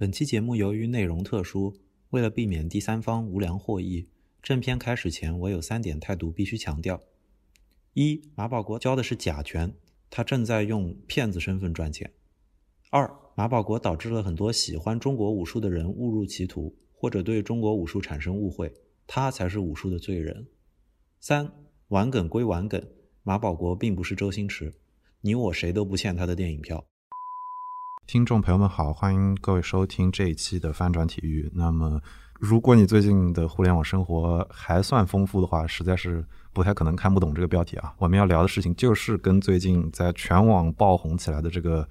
本期节目由于内容特殊，为了避免第三方无良获益，正片开始前我有三点态度必须强调：一、马保国教的是假拳，他正在用骗子身份赚钱；二、马保国导致了很多喜欢中国武术的人误入歧途，或者对中国武术产生误会，他才是武术的罪人；三、玩梗归玩梗，马保国并不是周星驰，你我谁都不欠他的电影票。听众朋友们好，欢迎各位收听这一期的翻转体育。那么，如果你最近的互联网生活还算丰富的话，实在是不太可能看不懂这个标题啊。我们要聊的事情就是跟最近在全网爆红起来的这个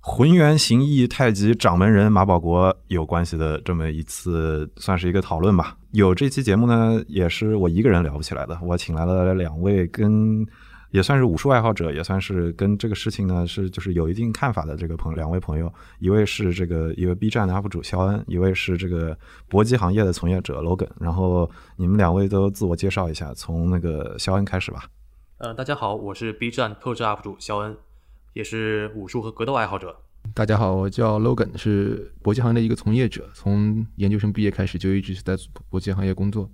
浑元形意太极掌门人马保国有关系的这么一次，算是一个讨论吧。有这期节目呢，也是我一个人聊不起来的，我请来了两位跟。也算是武术爱好者，也算是跟这个事情呢是就是有一定看法的这个朋两位朋友，一位是这个一位 B 站的 UP 主肖恩，一位是这个搏击行业的从业者 Logan。然后你们两位都自我介绍一下，从那个肖恩开始吧。呃，大家好，我是 B 站特制 UP 主肖恩，也是武术和格斗爱好者。大家好，我叫 Logan，是搏击行业的一个从业者，从研究生毕业开始就一直是在搏击行业工作，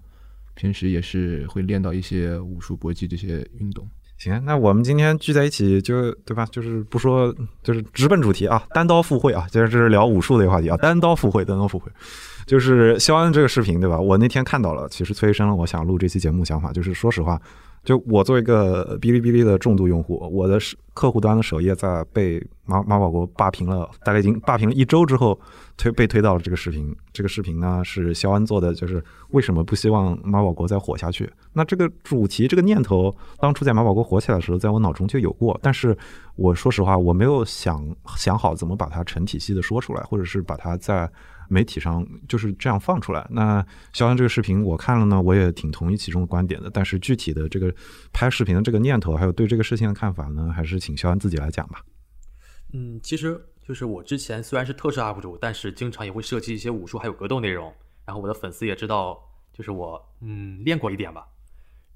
平时也是会练到一些武术、搏击这些运动。行，那我们今天聚在一起，就对吧？就是不说，就是直奔主题啊，单刀赴会啊，就是这是聊武术的一个话题啊，单刀赴会，单刀赴会，就是肖恩这个视频，对吧？我那天看到了，其实催生了我想录这期节目想法，就是说实话。就我作为一个哔哩哔哩的重度用户，我的客户端的首页在被马马保国霸屏了，大概已经霸屏了一周之后，推被推到了这个视频。这个视频呢是肖恩做的，就是为什么不希望马保国再火下去？那这个主题这个念头，当初在马保国火起来的时候，在我脑中就有过，但是我说实话，我没有想想好怎么把它成体系的说出来，或者是把它在。媒体上就是这样放出来。那肖恩这个视频我看了呢，我也挺同意其中的观点的。但是具体的这个拍视频的这个念头，还有对这个事情的看法呢，还是请肖恩自己来讲吧。嗯，其实就是我之前虽然是特摄 UP 主，但是经常也会涉及一些武术还有格斗内容。然后我的粉丝也知道，就是我嗯练过一点吧。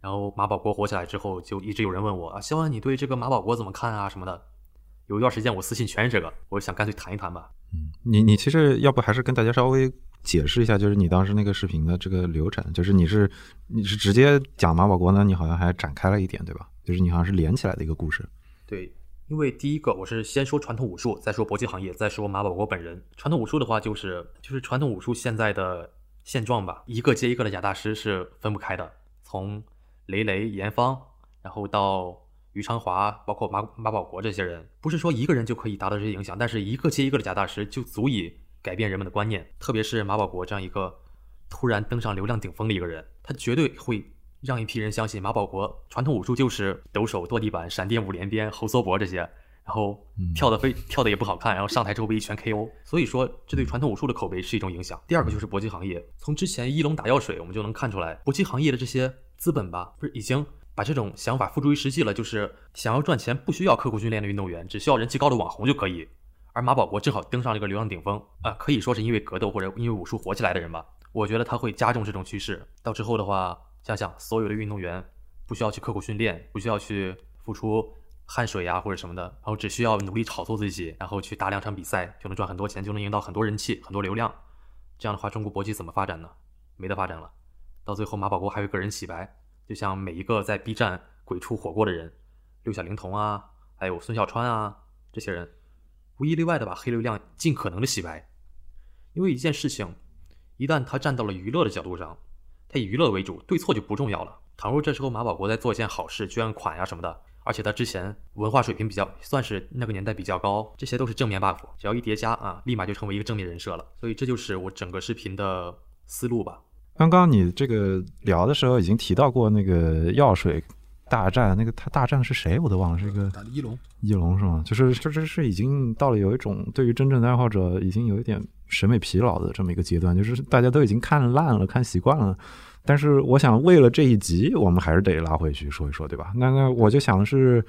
然后马保国火起来之后，就一直有人问我啊，肖恩你对这个马保国怎么看啊什么的。有一段时间我私信全是这个，我想干脆谈一谈吧。嗯，你你其实要不还是跟大家稍微解释一下，就是你当时那个视频的这个流程，就是你是你是直接讲马保国呢，你好像还展开了一点，对吧？就是你好像是连起来的一个故事。对，因为第一个我是先说传统武术，再说搏击行业，再说马保国本人。传统武术的话，就是就是传统武术现在的现状吧，一个接一个的假大师是分不开的，从雷雷、严方，然后到。于昌华，包括马马保国这些人，不是说一个人就可以达到这些影响，但是一个接一个的假大师就足以改变人们的观念。特别是马保国这样一个突然登上流量顶峰的一个人，他绝对会让一批人相信马保国传统武术就是抖手、跺地板、闪电五连鞭、猴缩脖这些，然后跳的非跳的也不好看，然后上台之后被一拳 KO。所以说，这对传统武术的口碑是一种影响。第二个就是搏击行业，从之前一龙打药水，我们就能看出来，搏击行业的这些资本吧，不是已经。把这种想法付诸于实际了，就是想要赚钱不需要刻苦训练的运动员，只需要人气高的网红就可以。而马保国正好登上了一个流量顶峰啊，可以说是因为格斗或者因为武术火起来的人吧。我觉得他会加重这种趋势。到之后的话，想想所有的运动员不需要去刻苦训练，不需要去付出汗水呀或者什么的，然后只需要努力炒作自己，然后去打两场比赛就能赚很多钱，就能赢到很多人气、很多流量。这样的话，中国搏击怎么发展呢？没得发展了。到最后，马保国还会个人洗白。就像每一个在 B 站鬼畜火过的人，六小龄童啊，还有孙小川啊，这些人无一例外的把黑流量尽可能的洗白。因为一件事情，一旦他站到了娱乐的角度上，他以娱乐为主，对错就不重要了。倘若这时候马保国在做一件好事，捐款呀什么的，而且他之前文化水平比较，算是那个年代比较高，这些都是正面 buff，只要一叠加啊，立马就成为一个正面人设了。所以这就是我整个视频的思路吧。刚刚你这个聊的时候已经提到过那个药水大战，那个他大战是谁我都忘了，是一个一龙，一龙是吗？就是这这是已经到了有一种对于真正的爱好者已经有一点审美疲劳的这么一个阶段，就是大家都已经看烂了，看习惯了。但是我想为了这一集，我们还是得拉回去说一说，对吧？那那我就想的是。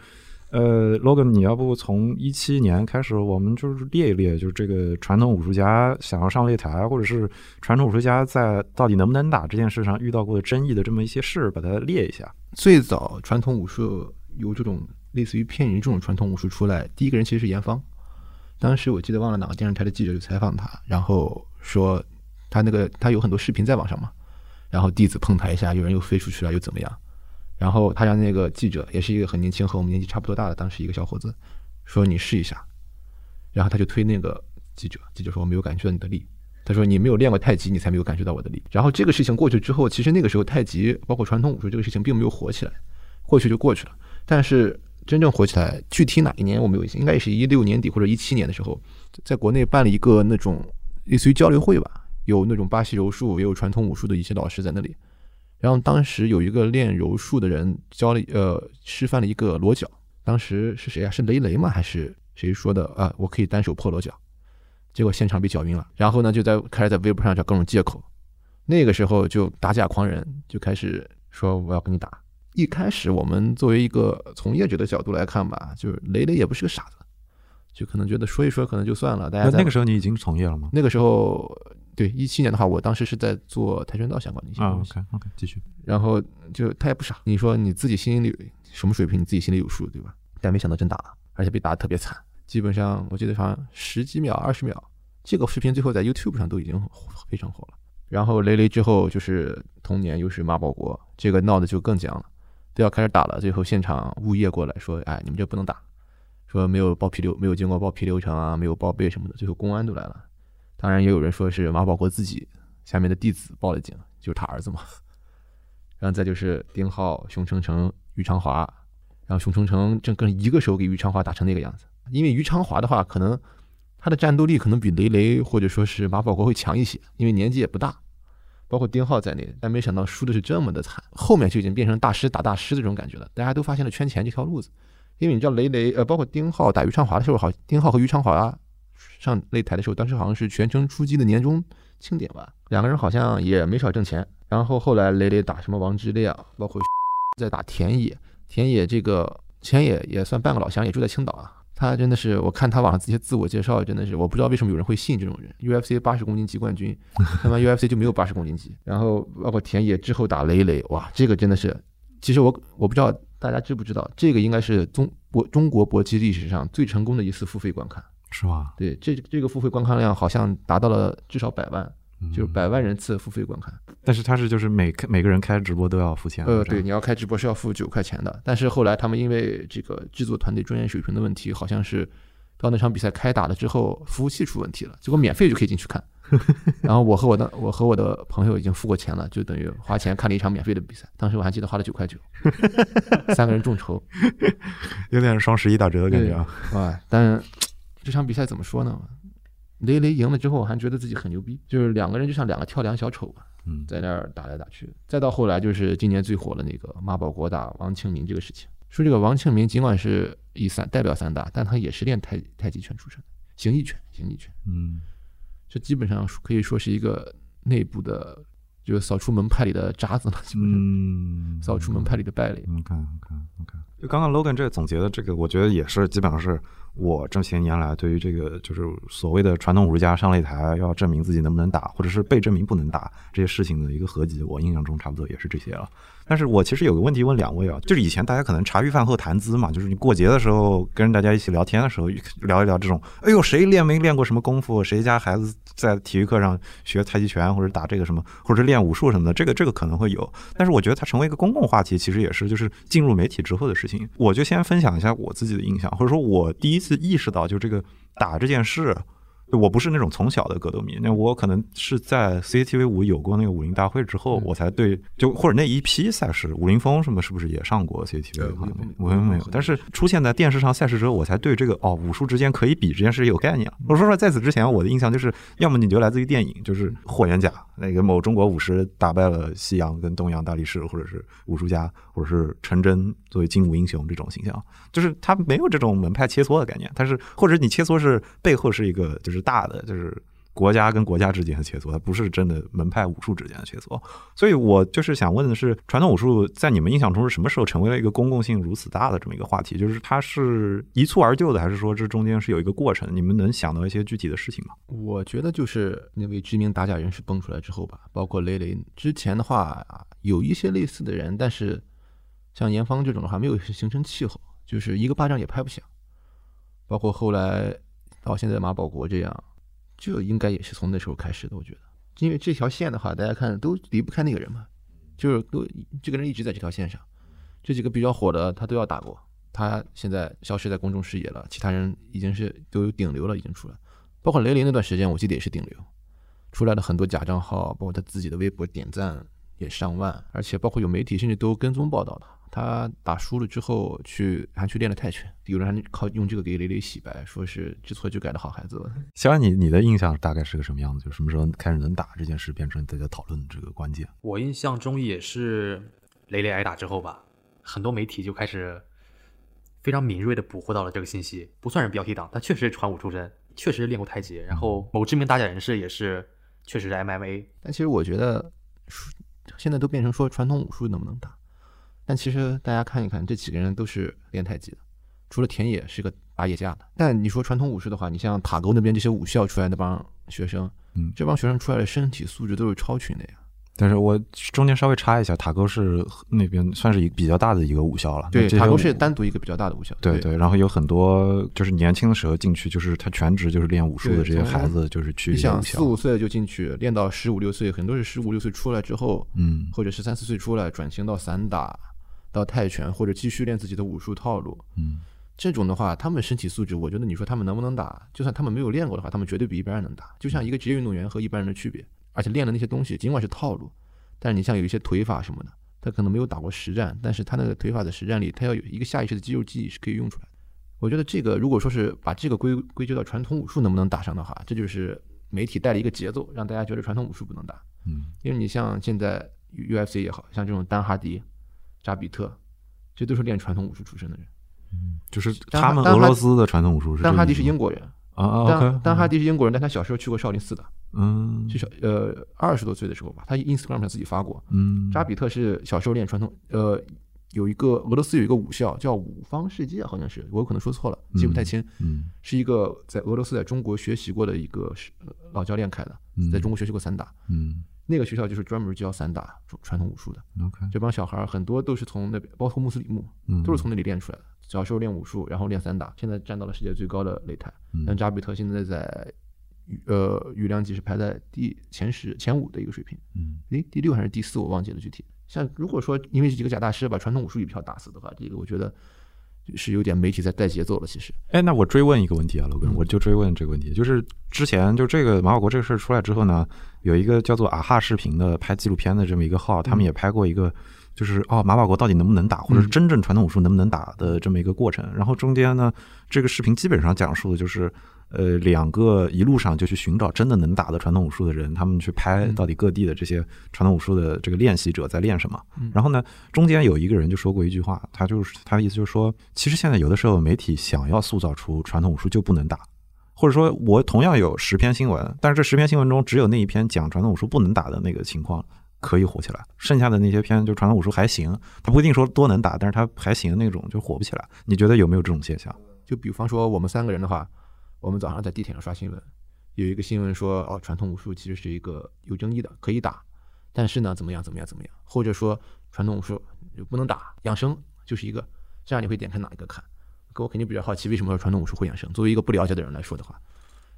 呃，logan，你要不从一七年开始，我们就是列一列，就是这个传统武术家想要上擂台，或者是传统武术家在到底能不能打这件事上遇到过的争议的这么一些事，把它列一下。最早传统武术有这种类似于骗人这种传统武术出来，第一个人其实是严方。当时我记得忘了哪个电视台的记者就采访他，然后说他那个他有很多视频在网上嘛，然后弟子碰他一下，有人又飞出去了，又怎么样？然后他让那个记者，也是一个很年轻和我们年纪差不多大的，当时一个小伙子，说你试一下，然后他就推那个记者，记者说我没有感觉到你的力，他说你没有练过太极，你才没有感觉到我的力。然后这个事情过去之后，其实那个时候太极包括传统武术这个事情并没有火起来，过去就过去了。但是真正火起来，具体哪一年我没有印象，应该也是一六年底或者一七年的时候，在国内办了一个那种类似于交流会吧，有那种巴西柔术，也有传统武术的一些老师在那里。然后当时有一个练柔术的人教了呃示范了一个裸脚，当时是谁啊？是雷雷吗？还是谁说的啊？我可以单手破裸脚，结果现场被搅晕了。然后呢，就在开始在微博上找各种借口。那个时候就打假狂人就开始说我要跟你打。一开始我们作为一个从业者的角度来看吧，就是雷雷也不是个傻子，就可能觉得说一说可能就算了。大家那那个时候你已经从业了吗？那个时候。对，一七年的话，我当时是在做跆拳道相关的一些东西。OK OK，继续。然后就他也不傻，你说你自己心里什么水平，你自己心里有数，对吧？但没想到真打了，而且被打的特别惨。基本上我记得好像十几秒、二十秒，这个视频最后在 YouTube 上都已经非常火了。然后雷雷之后就是同年又是马保国，这个闹的就更僵了，都要开始打了。最后现场物业过来说：“哎，你们这不能打，说没有报批流，没有经过报批流程啊，没有报备什么的。”最后公安都来了。当然，也有人说是马保国自己下面的弟子报了警，就是他儿子嘛。然后再就是丁浩、熊成成、于长华，然后熊成成正跟一个手给于长华打成那个样子。因为于长华的话，可能他的战斗力可能比雷雷或者说是马保国会强一些，因为年纪也不大，包括丁浩在内。但没想到输的是这么的惨，后面就已经变成大师打大师的这种感觉了。大家都发现了圈钱这条路子，因为你知道雷雷呃，包括丁浩打于长华的时候，好，丁浩和于长华。上擂台的时候，当时好像是全程出击的年终庆典吧，两个人好像也没少挣钱。然后后来磊磊打什么王之亮，包括在打田野，田野这个田野也算半个老乡，也住在青岛啊。他真的是，我看他网上这些自我介绍，真的是我不知道为什么有人会信这种人。UFC 八十公斤级冠军，他妈 UFC 就没有八十公斤级。然后包括田野之后打磊磊，哇，这个真的是，其实我我不知道大家知不知道，这个应该是中国中国搏击历史上最成功的一次付费观看。是吧？对，这这个付费观看量好像达到了至少百万，就是百万人次付费观看。但是他是就是每每个人开直播都要付钱。呃，对，你要开直播是要付九块钱的。但是后来他们因为这个制作团队专业水平的问题，好像是到那场比赛开打了之后，服务器出问题了，结果免费就可以进去看。然后我和我的我和我的朋友已经付过钱了，就等于花钱看了一场免费的比赛。当时我还记得花了九块九，三个人众筹，有点双十一打折的感觉啊。哇，但。这场比赛怎么说呢？雷雷赢了之后，还觉得自己很牛逼，就是两个人就像两个跳梁小丑吧，嗯，在那儿打来打去。再到后来，就是今年最火的那个马保国打王庆民这个事情。说这个王庆民尽管是以三代表三大，但他也是练太太极拳出身，形意拳，形意拳，嗯，这基本上可以说是一个内部的，就是扫出门派里的渣子了，基本上，扫出门派里的败类。你看，看，看，就刚刚 Logan 这总结的这个，我觉得也是基本上是。我这些年来对于这个就是所谓的传统武术家上擂台要证明自己能不能打，或者是被证明不能打这些事情的一个合集，我印象中差不多也是这些了。但是我其实有个问题问两位啊，就是以前大家可能茶余饭后谈资嘛，就是你过节的时候跟大家一起聊天的时候 聊一聊这种，哎呦谁练没练过什么功夫，谁家孩子在体育课上学太极拳或者打这个什么，或者练武术什么的，这个这个可能会有。但是我觉得它成为一个公共话题，其实也是就是进入媒体之后的事情。我就先分享一下我自己的印象，或者说我第一次意识到就这个打这件事。我不是那种从小的格斗迷，那我可能是在 CCTV 五有过那个武林大会之后，我才对就或者那一批赛事，武林风什么是不是也上过 CCTV？武林没有，但是出现在电视上赛事之后，我才对这个哦武术之间可以比这件事有概念。我说说在此之前，我的印象就是，要么你就来自于电影，就是霍元甲那个某中国武师打败了西洋跟东洋大力士，或者是武术家，或者是陈真作为精武英雄这种形象，就是他没有这种门派切磋的概念，但是或者你切磋是背后是一个就是。是大的，就是国家跟国家之间的切磋，它不是真的门派武术之间的切磋。所以我就是想问的是，传统武术在你们印象中是什么时候成为了一个公共性如此大的这么一个话题？就是它是一蹴而就的，还是说这中间是有一个过程？你们能想到一些具体的事情吗？我觉得就是那位知名打假人士蹦出来之后吧，包括雷雷之前的话，有一些类似的人，但是像严芳这种的话，没有形成气候，就是一个巴掌也拍不响。包括后来。到现在马保国这样，这应该也是从那时候开始的。我觉得，因为这条线的话，大家看都离不开那个人嘛，就是都这个人一直在这条线上。这几个比较火的，他都要打过。他现在消失在公众视野了，其他人已经是都有顶流了，已经出来。包括雷凌那段时间，我记得也是顶流，出来了很多假账号，包括他自己的微博点赞也上万，而且包括有媒体甚至都跟踪报道他。他打输了之后去还去练了泰拳，有人还靠用这个给雷雷洗白，说是知错就改的好孩子。小安，你你的印象大概是个什么样子？就什么时候开始能打这件事变成大家讨论的这个关键？我印象中也是雷雷挨打之后吧，很多媒体就开始非常敏锐的捕获到了这个信息，不算是标题党，他确实是传武出身，确实练过太极，然后某知名打假人士也是确实是 MMA。但其实我觉得，现在都变成说传统武术能不能打？但其实大家看一看，这几个人都是练太极的，除了田野是个打野架的。但你说传统武术的话，你像塔沟那边这些武校出来的帮学生，嗯，这帮学生出来的身体素质都是超群的呀。但是我中间稍微插一下，塔沟是那边算是一个比较大的一个武校了。对，塔沟是单独一个比较大的武校。对对，然后有很多就是年轻的时候进去，就是他全职就是练武术的这些孩子，就是去你想四五岁就进去练到十五六岁，很多是十五六岁出来之后，嗯，或者十三四岁出来转型到散打。到泰拳或者继续练自己的武术套路，嗯，这种的话，他们身体素质，我觉得你说他们能不能打，就算他们没有练过的话，他们绝对比一般人能打。就像一个职业运动员和一般人的区别，而且练的那些东西尽管是套路，但是你像有一些腿法什么的，他可能没有打过实战，但是他那个腿法的实战里，他要有一个下意识的肌肉记忆是可以用出来的。我觉得这个如果说是把这个归归咎到传统武术能不能打上的话，这就是媒体带了一个节奏，让大家觉得传统武术不能打。嗯，因为你像现在 UFC 也好像这种丹哈迪。扎比特，这都是练传统武术出身的人，嗯，就是他们俄罗斯的传统武术。丹哈迪是英国人啊啊，丹丹哈迪是英国人，但他小时候去过少林寺的，嗯，是小呃二十多岁的时候吧，他 Instagram 上自己发过，嗯，扎比特是小时候练传统，呃，有一个俄罗斯有一个武校叫五方世界，好像是，我可能说错了，记不太清，嗯，是一个在俄罗斯在中国学习过的一个老教练开的，在中国学习过散打，嗯。那个学校就是专门教散打传统武术的。OK，这帮小孩很多都是从那边，包括穆斯里木，都是从那里练出来的。小时候练武术，然后练散打，现在站到了世界最高的擂台。像扎比特现在在，呃，羽量级是排在第前十、前五的一个水平。嗯，诶，第六还是第四，我忘记了具体。像如果说因为这几个假大师把传统武术一票打死的话，这个我觉得。是有点媒体在带节奏了，其实。哎，那我追问一个问题啊，罗根，我就追问这个问题，就是之前就这个马保国这个事儿出来之后呢，有一个叫做啊哈视频的拍纪录片的这么一个号，他们也拍过一个，就是哦马保国到底能不能打，或者是真正传统武术能不能打的这么一个过程。然后中间呢，这个视频基本上讲述的就是。呃，两个一路上就去寻找真的能打的传统武术的人，他们去拍到底各地的这些传统武术的这个练习者在练什么。然后呢，中间有一个人就说过一句话，他就是他的意思就是说，其实现在有的时候媒体想要塑造出传统武术就不能打，或者说我同样有十篇新闻，但是这十篇新闻中只有那一篇讲传统武术不能打的那个情况可以火起来，剩下的那些片就传统武术还行，他不一定说多能打，但是他还行那种就火不起来。你觉得有没有这种现象？就比方说我们三个人的话。我们早上在地铁上刷新闻，有一个新闻说，哦，传统武术其实是一个有争议的，可以打，但是呢，怎么样，怎么样，怎么样？或者说传统武术不能打，养生就是一个，这样你会点开哪一个看？我肯定比较好奇，为什么说传统武术会养生？作为一个不了解的人来说的话，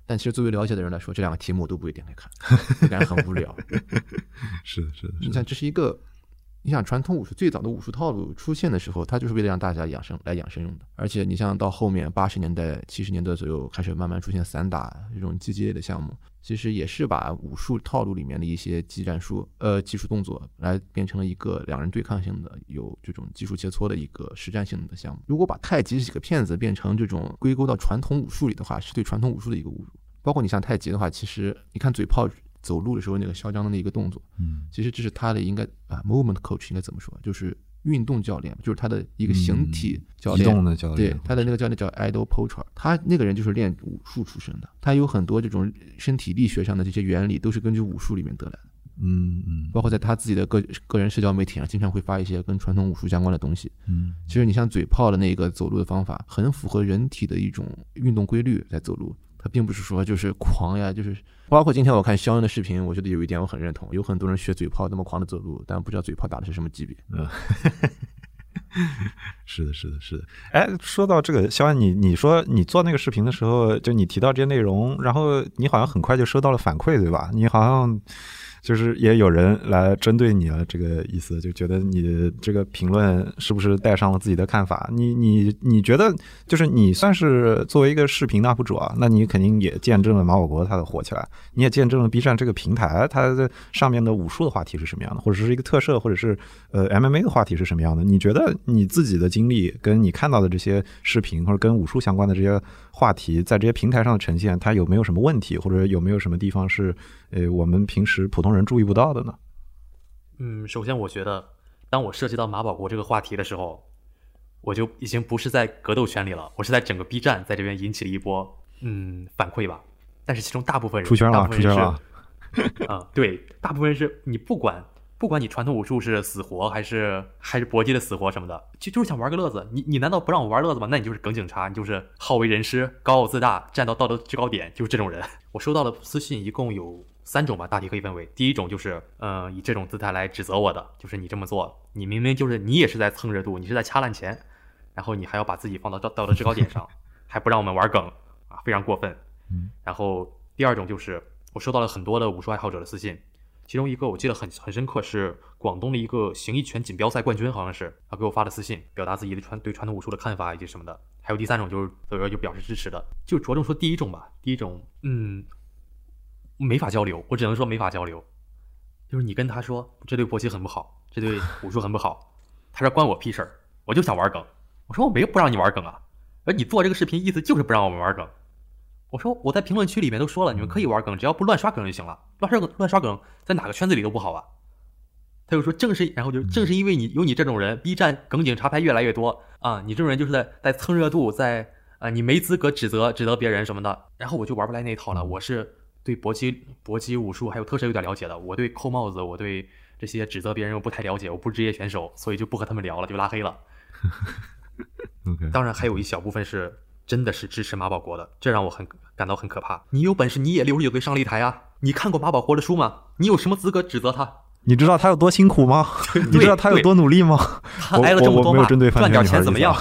但其实作为了解的人来说，这两个题目我都不会点开看，感觉很无聊。是的，是的，你看，这是一个。你想传统武术最早的武术套路出现的时候，它就是为了让大家养生来养生用的。而且你像到后面八十年代、七十年代左右开始慢慢出现散打这种击击类的项目，其实也是把武术套路里面的一些技战术、呃技术动作来变成了一个两人对抗性的、有这种技术切磋的一个实战性的项目。如果把太极这几个骗子变成这种归咎到传统武术里的话，是对传统武术的一个侮辱。包括你像太极的话，其实你看嘴炮。走路的时候那个嚣张的那一个动作，嗯，其实这是他的应该啊，movement coach 应该怎么说？就是运动教练，就是他的一个形体教练，移动的教练。对，他的那个教练叫 Idol Pocher，他那个人就是练武术出身的，他有很多这种身体力学上的这些原理都是根据武术里面得来的。嗯嗯，包括在他自己的个个人社交媒体上，经常会发一些跟传统武术相关的东西。嗯，其实你像嘴炮的那个走路的方法，很符合人体的一种运动规律在走路。他并不是说就是狂呀，就是包括今天我看肖恩的视频，我觉得有一点我很认同，有很多人学嘴炮那么狂的走路，但不知道嘴炮打的是什么级别。嗯，是的，是的，是的。哎，说到这个，肖恩，你你说你做那个视频的时候，就你提到这些内容，然后你好像很快就收到了反馈，对吧？你好像。就是也有人来针对你了，这个意思就觉得你这个评论是不是带上了自己的看法？你你你觉得就是你算是作为一个视频 UP 主啊，那你肯定也见证了马保国他的火起来，你也见证了 B 站这个平台它的上面的武术的话题是什么样的，或者是一个特摄，或者是呃 MMA 的话题是什么样的？你觉得你自己的经历跟你看到的这些视频或者跟武术相关的这些话题，在这些平台上的呈现，它有没有什么问题，或者有没有什么地方是呃我们平时普通人人注意不到的呢？嗯，首先我觉得，当我涉及到马保国这个话题的时候，我就已经不是在格斗圈里了，我是在整个 B 站在这边引起了一波嗯反馈吧。但是其中大部分人出圈了，出圈了。啊，对，大部分人是你不管不管你传统武术是死活还是还是搏击的死活什么的，就就是想玩个乐子。你你难道不让我玩乐子吗？那你就是耿警察，你就是好为人师、高傲自大、站到道德制高点，就是这种人。我收到了私信，一共有。三种吧，大体可以分为，第一种就是，呃，以这种姿态来指责我的，就是你这么做，你明明就是你也是在蹭热度，你是在掐烂钱，然后你还要把自己放到道道德制高点上，还不让我们玩梗啊，非常过分。嗯。然后第二种就是，我收到了很多的武术爱好者的私信，其中一个我记得很很深刻，是广东的一个形意拳锦标赛冠军，好像是他给我发的私信，表达自己的传对传统武术的看法以及什么的。还有第三种就是，呃，就表示支持的，就着重说第一种吧。第一种，嗯。没法交流，我只能说没法交流。就是你跟他说这对搏击很不好，这对武术很不好，他说关我屁事儿，我就想玩梗。我说我没不让你玩梗啊，而你做这个视频意思就是不让我们玩梗。我说我在评论区里面都说了，你们可以玩梗，只要不乱刷梗就行了。乱刷梗乱刷梗在哪个圈子里都不好啊。他就说正是，然后就正是因为你有你这种人，B 站梗警察牌越来越多啊，你这种人就是在在蹭热度，在啊你没资格指责指责别人什么的。然后我就玩不来那一套了，我是。对搏击、搏击武术还有特摄有点了解的，我对扣帽子，我对这些指责别人我不太了解，我不是职业选手，所以就不和他们聊了，就拉黑了。当然还有一小部分是真的是支持马保国的，这让我很感到很可怕。你有本事你也六十九岁上擂台啊！你看过马保国的书吗？你有什么资格指责他？你知道他有多辛苦吗？你知道他有多努力吗？他挨了这么多骂，赚点钱怎么样？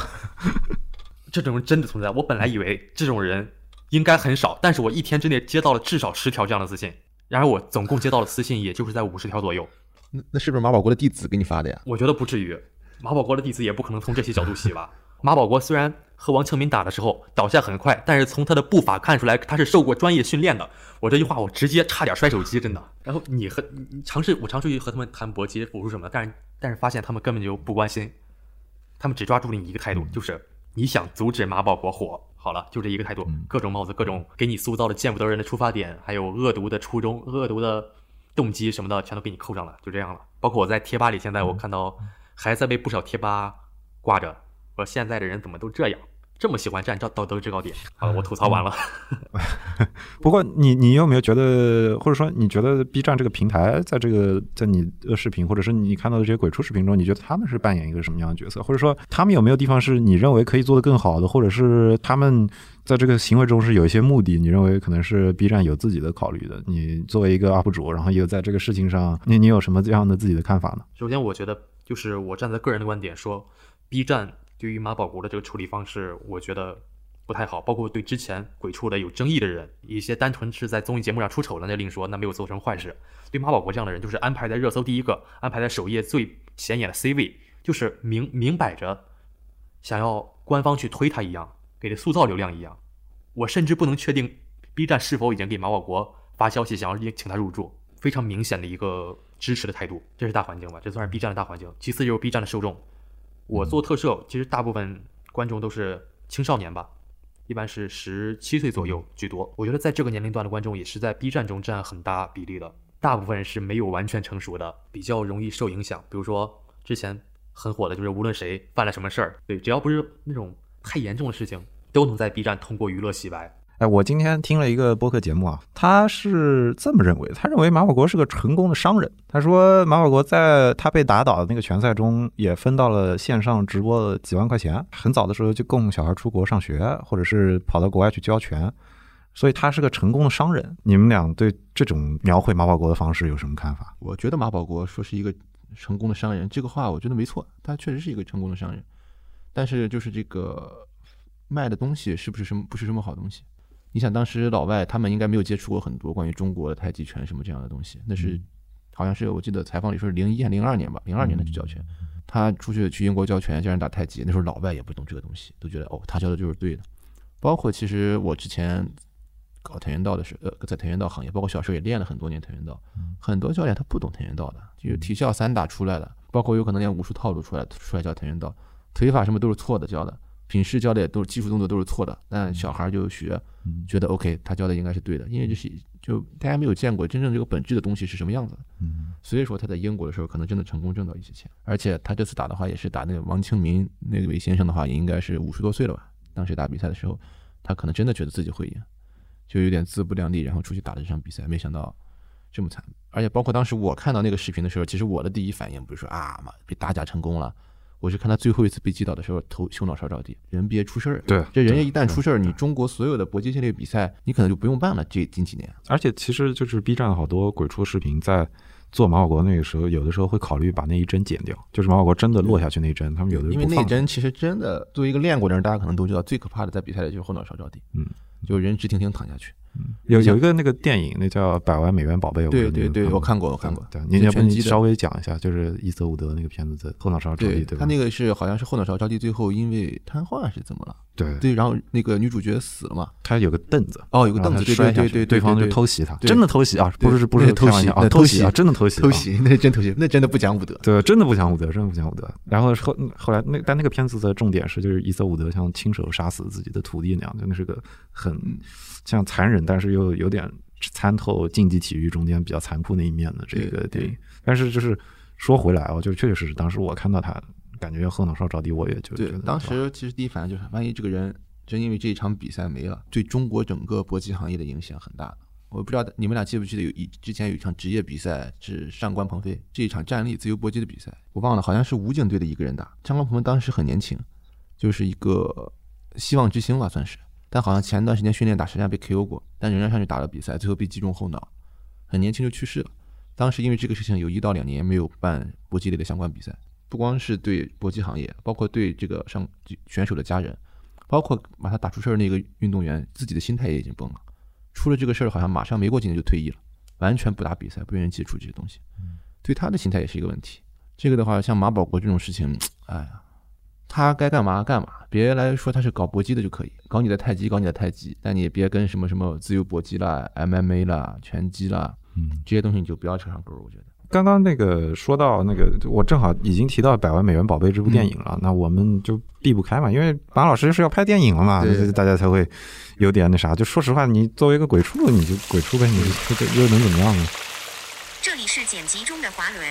这种人真的存在。我本来以为这种人。应该很少，但是我一天之内接到了至少十条这样的私信，然而我总共接到的私信也就是在五十条左右。那那是不是马保国的弟子给你发的呀？我觉得不至于，马保国的弟子也不可能从这些角度洗吧。马保国虽然和王庆民打的时候倒下很快，但是从他的步伐看出来他是受过专业训练的。我这句话我直接差点摔手机，真的。然后你和你尝试，我尝试去和他们谈搏击、武术什么的，但是但是发现他们根本就不关心，他们只抓住了你一个态度，就是你想阻止马保国火。好了，就这一个态度，各种帽子，各种给你塑造的见不得人的出发点，还有恶毒的初衷、恶毒的动机什么的，全都给你扣上了，就这样了。包括我在贴吧里，现在我看到还在被不少贴吧挂着，说现在的人怎么都这样。这么喜欢站道道德制高点，好了，我吐槽完了。不过你你有没有觉得，或者说你觉得 B 站这个平台在这个在你的视频，或者是你看到的这些鬼畜视频中，你觉得他们是扮演一个什么样的角色？或者说他们有没有地方是你认为可以做得更好的，或者是他们在这个行为中是有一些目的？你认为可能是 B 站有自己的考虑的？你作为一个 UP 主，然后也有在这个事情上，你你有什么这样的自己的看法呢？首先，我觉得就是我站在个人的观点说，B 站。对于马保国的这个处理方式，我觉得不太好。包括对之前鬼畜的有争议的人，一些单纯是在综艺节目上出丑的，那另说，那没有做成坏事。对马保国这样的人，就是安排在热搜第一个，安排在首页最显眼的 C 位，就是明明摆着想要官方去推他一样，给他塑造流量一样。我甚至不能确定 B 站是否已经给马保国发消息，想要请他入驻，非常明显的一个支持的态度。这是大环境吧？这算是 B 站的大环境。其次就是 B 站的受众。我做特摄，其实大部分观众都是青少年吧，一般是十七岁左右居多。我觉得在这个年龄段的观众也是在 B 站中占很大比例的。大部分人是没有完全成熟的，比较容易受影响。比如说之前很火的就是无论谁犯了什么事儿，对，只要不是那种太严重的事情，都能在 B 站通过娱乐洗白。哎，我今天听了一个播客节目啊，他是这么认为，他认为马保国是个成功的商人。他说马保国在他被打倒的那个拳赛中也分到了线上直播的几万块钱，很早的时候就供小孩出国上学，或者是跑到国外去教拳，所以他是个成功的商人。你们俩对这种描绘马保国的方式有什么看法？我觉得马保国说是一个成功的商人，这个话我觉得没错，他确实是一个成功的商人。但是就是这个卖的东西是不是什么不是什么好东西？你想当时老外他们应该没有接触过很多关于中国的太极拳什么这样的东西，那是好像是我记得采访里说是零一还零二年吧，零二年的去教拳，他出去去英国教拳教人打太极，那时候老外也不懂这个东西，都觉得哦他教的就是对的。包括其实我之前搞跆拳道的时候，呃，在跆拳道行业，包括小时候也练了很多年跆拳道，很多教练他不懂跆拳道的，就是体校散打出来的，包括有可能连武术套路出来出来教跆拳道。腿法什么都是错的，教的品势教的也都是技术动作都是错的，但小孩就学，觉得 OK，他教的应该是对的，因为就是就大家没有见过真正这个本质的东西是什么样子，所以说他在英国的时候可能真的成功挣到一些钱，而且他这次打的话也是打那个王清明那位先生的话也应该是五十多岁了吧，当时打比赛的时候，他可能真的觉得自己会赢，就有点自不量力，然后出去打了这场比赛，没想到这么惨，而且包括当时我看到那个视频的时候，其实我的第一反应不是说啊妈被打假成功了。我是看他最后一次被击倒的时候，头胸脑勺着地，人别出事儿。对，这人家一旦出事儿，你中国所有的搏击系列比赛，你可能就不用办了。这近几年，而且其实就是 B 站好多鬼畜视频，在做马保国那个时候，有的时候会考虑把那一针剪掉，就是马保国真的落下去那一针，他们有的因为那一针其实真的作为一个练过的人，大家可能都知道，最可怕的在比赛里就是后脑勺着地，嗯，就人直挺挺躺下去。有有一个那个电影，那叫《百万美元宝贝》。对对对，我看过，我看过。对，你要不你稍微讲一下，就是伊泽伍德那个片子的后脑勺着地，对吧？他那个是好像是后脑勺着地，最后因为瘫痪是怎么了？对对，然后那个女主角死了嘛？他有个凳子，哦，有个凳子对对对，对方就偷袭他，真的偷袭啊！不是不是偷袭啊，偷袭啊，真的偷袭，偷袭，那是真偷袭，那真的不讲武德，对，真的不讲武德，真的不讲武德。然后后后来那但那个片子的重点是，就是伊泽伍德像亲手杀死自己的徒弟那样，真的是个很像残忍，但是又有点。参透竞技体育中间比较残酷那一面的这个电影，但是就是说回来啊，就确确实实，当时我看到他，感觉后脑勺着地，我也就对。当时其实第一反应就是，万一这个人真因为这一场比赛没了，对中国整个搏击行业的影响很大。我不知道你们俩记不记得有一之前有一场职业比赛是上官鹏飞这一场站立自由搏击的比赛，我忘了，好像是武警队的一个人打。上官鹏飞当时很年轻，就是一个希望之星吧，算是。但好像前段时间训练打实战被 KO 过，但仍然上去打了比赛，最后被击中后脑，很年轻就去世了。当时因为这个事情有一到两年没有办搏击类的相关比赛，不光是对搏击行业，包括对这个上选手的家人，包括把他打出事儿那个运动员自己的心态也已经崩了。出了这个事儿，好像马上没过几年就退役了，完全不打比赛，不愿意接触这些东西，对他的心态也是一个问题。这个的话，像马保国这种事情，哎呀。他该干嘛干嘛，别来说他是搞搏击的就可以，搞你的太极，搞你的太极，但你也别跟什么什么自由搏击啦、MMA 啦、拳击啦，嗯，这些东西你就不要扯上钩。我觉得刚刚那个说到那个，我正好已经提到《百万美元宝贝》这部电影了，那我们就避不开嘛，因为马老师是要拍电影了嘛，大家才会有点那啥。就说实话，你作为一个鬼畜，你就鬼畜呗，你又能怎么样呢？这里是剪辑中的华伦。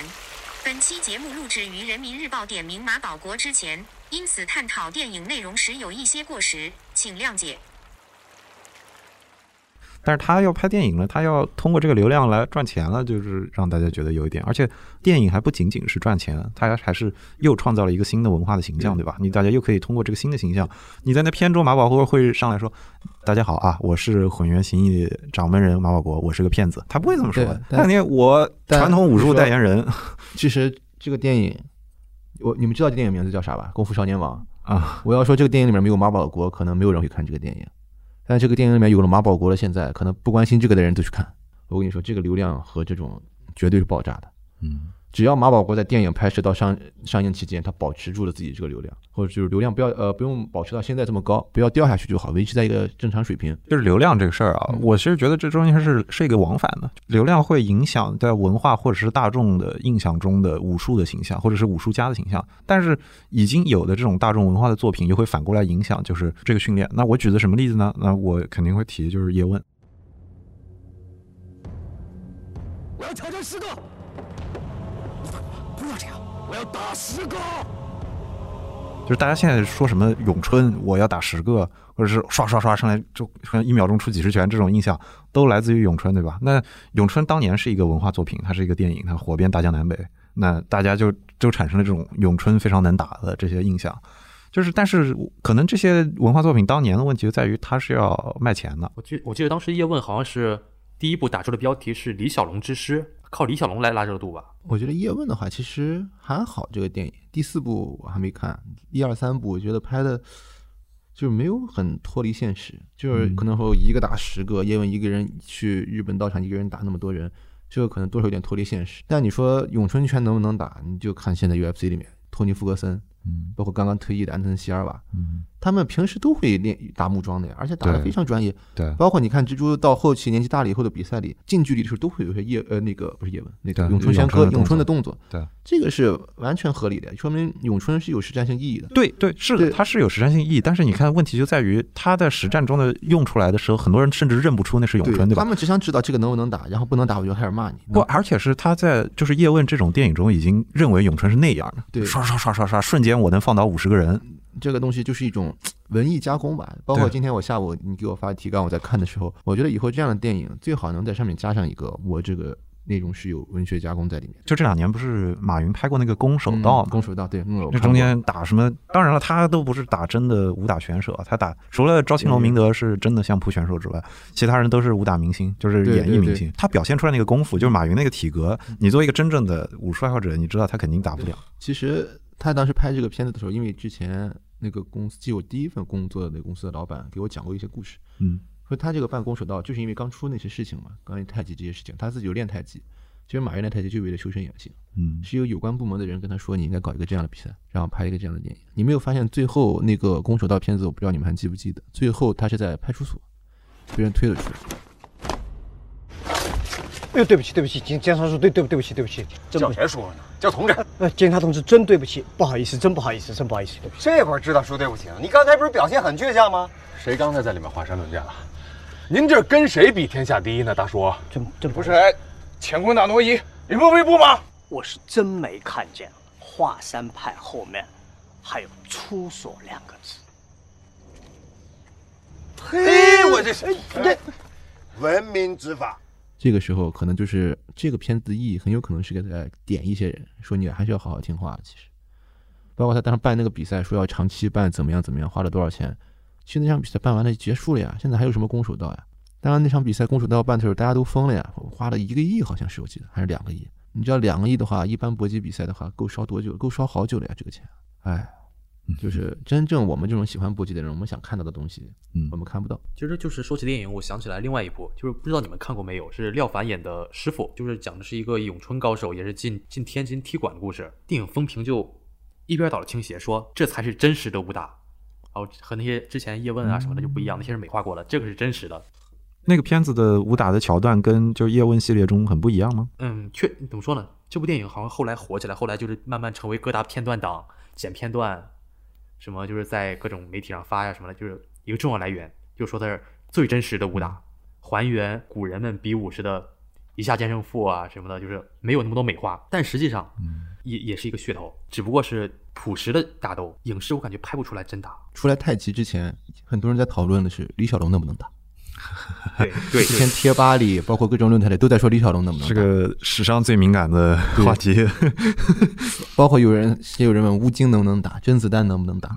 本期节目录制于人民日报点名马保国之前，因此探讨电影内容时有一些过时，请谅解。但是他要拍电影了，他要通过这个流量来赚钱了，就是让大家觉得有一点。而且电影还不仅仅是赚钱，他还是又创造了一个新的文化的形象，对吧？你大家又可以通过这个新的形象，你在那片中马保国会上来说：“大家好啊，我是混元形意掌门人马保国，我是个骗子。”他不会这么说。但你我传统武术代言人，其实这个电影，我你们知道这电影名字叫啥吧？《功夫少年王》啊。我要说这个电影里面没有马保国，可能没有人会看这个电影。但这个电影里面有了马保国了，现在可能不关心这个的人都去看。我跟你说，这个流量和这种绝对是爆炸的。嗯。只要马保国在电影拍摄到上上映期间，他保持住了自己这个流量，或者就是流量不要呃不用保持到现在这么高，不要掉下去就好，维持在一个正常水平。就是流量这个事儿啊，我其实觉得这中间是是一个往返的，流量会影响在文化或者是大众的印象中的武术的形象，或者是武术家的形象。但是已经有的这种大众文化的作品，又会反过来影响就是这个训练。那我举的什么例子呢？那我肯定会提就是叶问。我要挑战十个。不要打十个。就是大家现在说什么咏春，我要打十个，或者是刷刷刷上来就一秒钟出几十拳，这种印象都来自于咏春，对吧？那咏春当年是一个文化作品，它是一个电影，它火遍大江南北，那大家就就产生了这种咏春非常能打的这些印象。就是，但是可能这些文化作品当年的问题就在于它是要卖钱的。我记我记得当时叶问好像是第一部打出的标题是李小龙之师。靠李小龙来拉热度吧？我觉得叶问的话其实还好，这个电影第四部我还没看，一二三部我觉得拍的就是没有很脱离现实，就是可能会有一个打十个，叶问一个人去日本道场一个人打那么多人，这个可能多少有点脱离现实。但你说咏春拳能不能打，你就看现在 UFC 里面托尼·福格森，嗯。包括刚刚退役的安东尼·席尔瓦，嗯，他们平时都会练打木桩的呀，而且打得非常专业。对，包括你看蜘蛛到后期年纪大了以后的比赛里，近距离的时候都会有些叶呃那个不是叶问那个咏春拳和咏咏春的动作，对这个是完全合理的，说明咏春是有实战性意义的。对对，是的，对它是有实战性意义，但是你看问题就在于它在实战中的用出来的时候，很多人甚至认不出那是咏春，对吧他？们只想知道这个能不能打，然后不能打我就开始骂你。不，而且是他在就是叶问这种电影中已经认为咏春是那样的，对刷刷刷刷刷，瞬间我能放倒五十个人，这个东西就是一种文艺加工吧。包括今天我下午你给我发提纲，我在看的时候，我觉得以后这样的电影最好能在上面加上一个我这个内容是有文学加工在里面。就这两年不是马云拍过那个《攻守道》吗？嗯攻守道对，这中间打什么？当然了，他都不是打真的武打选手啊，他打除了赵青龙、嗯明德是真的相扑选手之外，其他人都是武打明星，就是演艺明星。他表现出来那个功夫，就是马云那个体格，你作为一个真正的武术爱好者，你知道他肯定打不了。其实他当时拍这个片子的时候，因为之前那个公司，就我第一份工作的那个公司的老板给我讲过一些故事，嗯说他这个办攻守道就是因为刚出那些事情嘛，关于太极这些事情，他自己有练太极。其实马云练太极就为了修身养性，嗯，是由有关部门的人跟他说你应该搞一个这样的比赛，然后拍一个这样的电影。你没有发现最后那个攻守道片子，我不知道你们还记不记得，最后他是在派出所被人推了出来。哎呦，对不起，对不起，警检察叔，对对对不起，对不起，真叫不谁叔呢？叫同志。呃，警察同志，真对不起，不好意思，真不好意思，真不好意思，对不起。这会儿知道说对不起了？你刚才不是表现很倔强吗？谁刚才在里面华山论剑了？您这跟谁比天下第一呢，大叔？真真不是，哎乾坤大挪移，你不背部吗？我是真没看见华山派后面还有出所两个字。嘿，我这是对，文明执法。这个时候可能就是这个片子的意义，很有可能是给在点一些人，说你还是要好好听话。其实，包括他当时办那个比赛，说要长期办，怎么样怎么样，花了多少钱？其实那场比赛办完了就结束了呀，现在还有什么攻守道呀？当然那场比赛攻守道办的时候，大家都疯了呀，花了一个亿，好像是我记得，还是两个亿。你知道两个亿的话，一般搏击比赛的话，够烧多久？够烧好久了呀，这个钱。哎，就是真正我们这种喜欢搏击的人，我们想看到的东西，嗯我们看不到。其实就是说起电影，我想起来另外一部，就是不知道你们看过没有，是廖凡演的《师傅》，就是讲的是一个咏春高手，也是进进天津踢馆的故事。电影风评就一边倒的倾斜，说这才是真实的武打，然后和那些之前叶问啊什么的就不一样，那些是美化过了，这个是真实的。那个片子的武打的桥段跟就是叶问系列中很不一样吗？嗯，确怎么说呢？这部电影好像后来火起来，后来就是慢慢成为各大片段党剪片段，什么就是在各种媒体上发呀什么的，就是一个重要来源。就说它是最真实的武打，还原古人们比武时的一下见胜负啊什么的，就是没有那么多美化，但实际上也也是一个噱头，只不过是朴实的打斗。影视我感觉拍不出来真打。出来太极之前，很多人在讨论的是李小龙能不能打。对对之前贴吧里，包括各种论坛里都在说李小龙能不能打。这个史上最敏感的话题。包括有人也有人问吴京能不能打，甄子丹能不能打。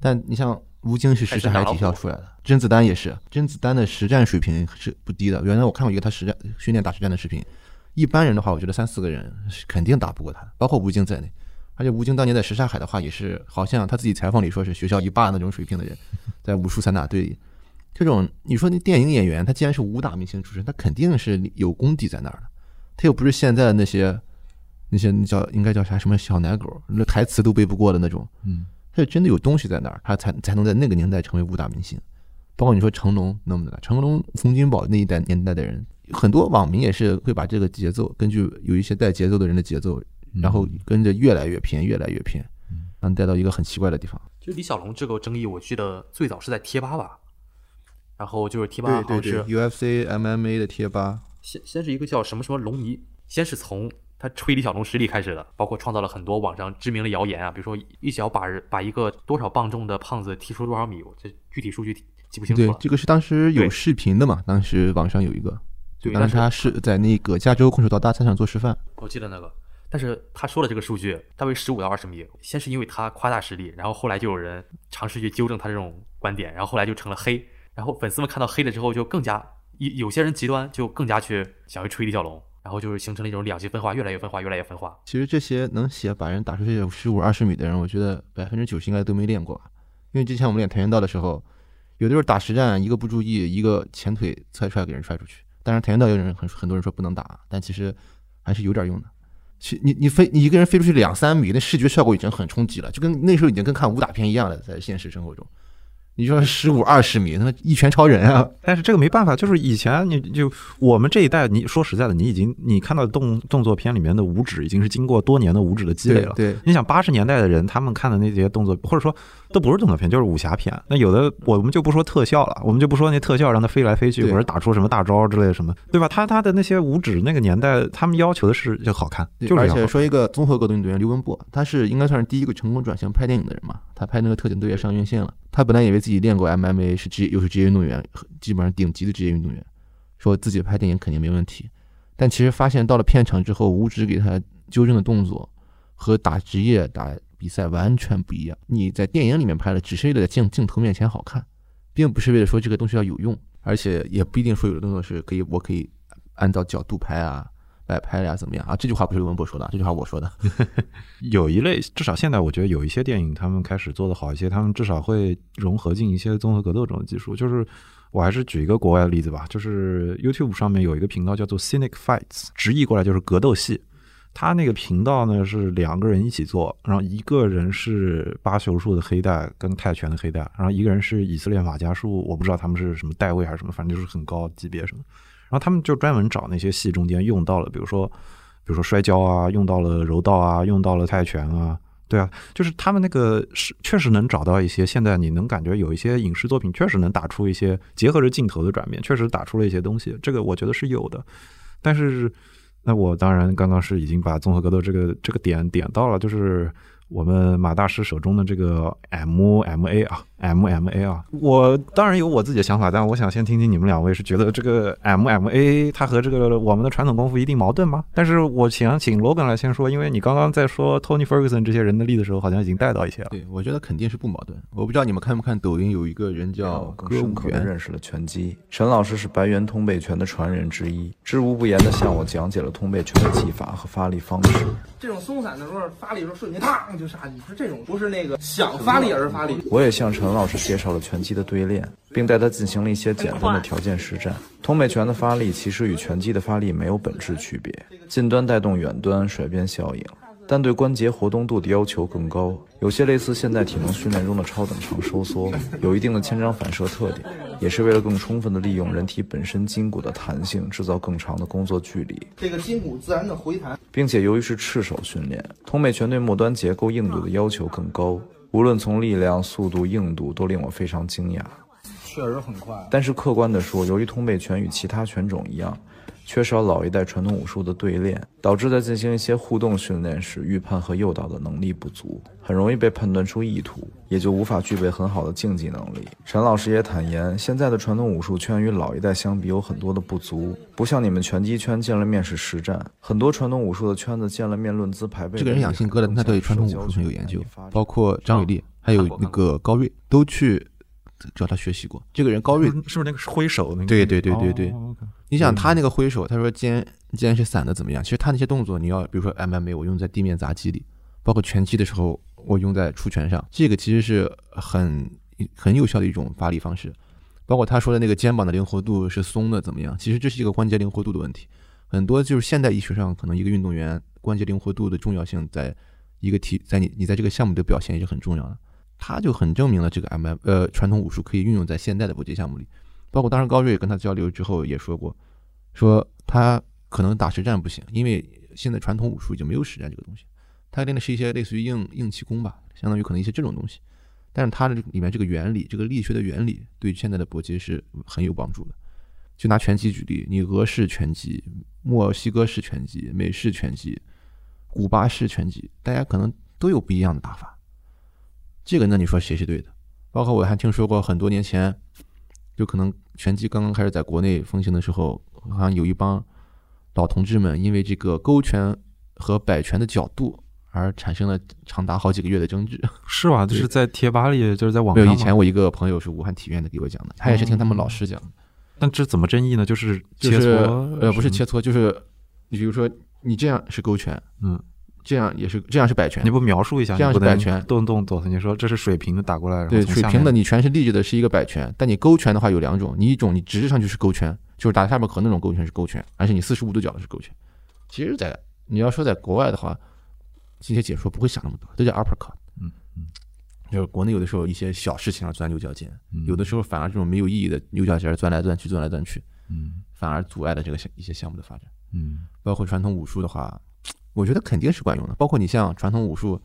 但你像吴京是什刹海体校出来的，甄子丹也是，甄子丹的实战水平是不低的。原来我看过一个他实战训练打实战的视频，一般人的话，我觉得三四个人是肯定打不过他的，包括吴京在内。而且吴京当年在什刹海的话，也是好像他自己采访里说是学校一霸那种水平的人，在武术散打队里。这种你说那电影演员，他既然是武打明星出身，他肯定是有功底在那儿的。他又不是现在的那些那些那叫应该叫啥什么小奶狗，那台词都背不过的那种。嗯，他就真的有东西在那儿，他才才能在那个年代成为武打明星。包括你说成龙能不能打？成龙、洪金宝那一代年代的人，很多网民也是会把这个节奏，根据有一些带节奏的人的节奏，然后跟着越来越偏，越来越偏，然后带到一个很奇怪的地方。就李小龙这个争议，我记得最早是在贴吧吧，然后就是贴吧好像是 UFC、MMA 的贴吧，先先是一个叫什么什么龙迷，先是从他吹李小龙实力开始的，包括创造了很多网上知名的谣言啊，比如说一脚把人把一个多少磅重的胖子踢出多少米，我这具体数据记不清楚了，。对这个是当时有视频的嘛？当时网上有一个，对，当但是时他是在那个加州空手道大赛上做示范。我记得那个，但是他说了这个数据大约十五到二十米，先是因为他夸大实力，然后后来就有人尝试去纠正他这种观点，然后后来就成了黑，然后粉丝们看到黑了之后就更加有有些人极端就更加去想去吹李小龙，然后就是形成了一种两极分化，越来越分化，越来越分化。其实这些能写把人打出去十五二十米的人，我觉得百分之九十应该都没练过。因为之前我们练跆拳道的时候，有的时候打实战，一个不注意，一个前腿踹踹给人踹出去。当然跆拳道有人很很多人说不能打，但其实还是有点用的。其你你飞你一个人飞出去两三米，那视觉效果已经很冲击了，就跟那时候已经跟看武打片一样了，在现实生活中。你说十五二十米，那一拳超人啊！但是这个没办法，就是以前你就我们这一代，你说实在的，你已经你看到动动作片里面的五指已经是经过多年的五指的积累了。对，你想八十年代的人，他们看的那些动作，或者说都不是动作片，就是武侠片。那有的我们就不说特效了，我们就不说那特效让他飞来飞去，或者打出什么大招之类的什么，对吧？他他的那些五指那个年代，他们要求的是就好看，就是而且说一个综合格斗运动员刘文博，他是应该算是第一个成功转型拍电影的人嘛。他拍那个特警队也上院线了。他本来以为自己练过 MMA，是职业又是职业运动员，基本上顶级的职业运动员，说自己拍电影肯定没问题。但其实发现到了片场之后，武指给他纠正的动作和打职业打比赛完全不一样。你在电影里面拍的，只是为了在镜镜头面前好看，并不是为了说这个东西要有用，而且也不一定说有的动作是可以，我可以按照角度拍啊。摆拍呀，怎么样啊？这句话不是文博说的，这句话我说的。有一类，至少现在我觉得有一些电影，他们开始做的好一些，他们至少会融合进一些综合格斗这种技术。就是我还是举一个国外的例子吧，就是 YouTube 上面有一个频道叫做 Cynic Fights，直译过来就是格斗戏。他那个频道呢是两个人一起做，然后一个人是巴球术的黑带跟泰拳的黑带，然后一个人是以色列马甲术，我不知道他们是什么代位还是什么，反正就是很高级别什么。然后他们就专门找那些戏中间用到了，比如说，比如说摔跤啊，用到了柔道啊，用到了泰拳啊，对啊，就是他们那个是确实能找到一些现在你能感觉有一些影视作品确实能打出一些结合着镜头的转变，确实打出了一些东西，这个我觉得是有的。但是，那我当然刚刚是已经把综合格斗这个这个点点到了，就是我们马大师手中的这个 MMA 啊。MMA 啊，我当然有我自己的想法，但我想先听听你们两位是觉得这个 MMA 它和这个我们的传统功夫一定矛盾吗？但是我想请罗根来先说，因为你刚刚在说 Tony Ferguson 这些人的例子的时候，好像已经带到一些了。对，我觉得肯定是不矛盾。我不知道你们看不看抖音，有一个人叫歌舞员认识了拳击。陈老师是白猿通背拳的传人之一，知无不言的向我讲解了通背拳的技法和发力方式。这种松散的时候发力的时候瞬间就啥你，说这种，不是那个想发力而发力。我也向陈。老师介绍了拳击的对练，并带他进行了一些简单的条件实战。通美拳的发力其实与拳击的发力没有本质区别，近端带动远端甩鞭效应，但对关节活动度的要求更高，有些类似现代体能训练中的超等长收缩，有一定的牵张反射特点，也是为了更充分的利用人体本身筋骨的弹性，制造更长的工作距离。这个筋骨自然的回弹，并且由于是赤手训练，通背拳对末端结构硬度的要求更高。无论从力量、速度、硬度，都令我非常惊讶。确实很快。但是客观的说，由于通背拳与其他拳种一样，缺少老一代传统武术的对练，导致在进行一些互动训练时，预判和诱导的能力不足，很容易被判断出意图，也就无法具备很好的竞技能力。陈老师也坦言，现在的传统武术圈与老一代相比有很多的不足，不像你们拳击圈见了面是实战，很多传统武术的圈子见了面论资排辈。这个人养性格的，他对传统武术很有研究，包括张伟丽还有那个高瑞都去找他学习过。这个人高瑞是不是那个挥手那个？对对对对对。你想他那个挥手，他说肩肩是散的怎么样？其实他那些动作，你要比如说 MMA，我用在地面砸击里，包括拳击的时候，我用在出拳上，这个其实是很很有效的一种发力方式。包括他说的那个肩膀的灵活度是松的怎么样？其实这是一个关节灵活度的问题。很多就是现代医学上，可能一个运动员关节灵活度的重要性，在一个体在你你在这个项目的表现也是很重要的。他就很证明了这个 MMA 呃传统武术可以运用在现代的搏击项目里。包括当时高瑞跟他交流之后也说过，说他可能打实战不行，因为现在传统武术已经没有实战这个东西，他练的是一些类似于硬硬气功吧，相当于可能一些这种东西。但是他的里面这个原理，这个力学的原理，对现在的搏击是很有帮助的。就拿拳击举例，你俄式拳击、墨西哥式拳击、美式拳击、古巴式拳击，大家可能都有不一样的打法。这个那你说谁是对的？包括我还听说过很多年前。就可能拳击刚刚开始在国内风行的时候，好像有一帮老同志们因为这个勾拳和摆拳的角度而产生了长达好几个月的争执。是吧？就是在贴吧里，就是在网上。没有，以前我一个朋友是武汉体院的，给我讲的，他也是听他们老师讲的。但这怎么争议呢？就是切磋呃，不是切磋，就是你比如说你这样是勾拳，嗯，这样也是这样是摆拳，你不描述一下？这样是摆拳，动动作，你说这是水平的打过来，对，水平的你拳是立着的，是一个摆拳，但你勾拳的话有两种，你一种你直着上去是勾拳，就是打下巴颏那种勾拳是勾拳，而且你四十五度角的是勾拳。其实在，你要说在国外的话，这些解说不会想那么多，都叫 uppercut。嗯嗯，就是国内有的时候一些小事情上钻牛角尖，嗯有的时候反而这种没有意义的牛角尖钻来钻去，钻来钻去，嗯反而阻碍了这个项一些项目的发展。嗯包括传统武术的话，我觉得肯定是管用的。包括你像传统武术，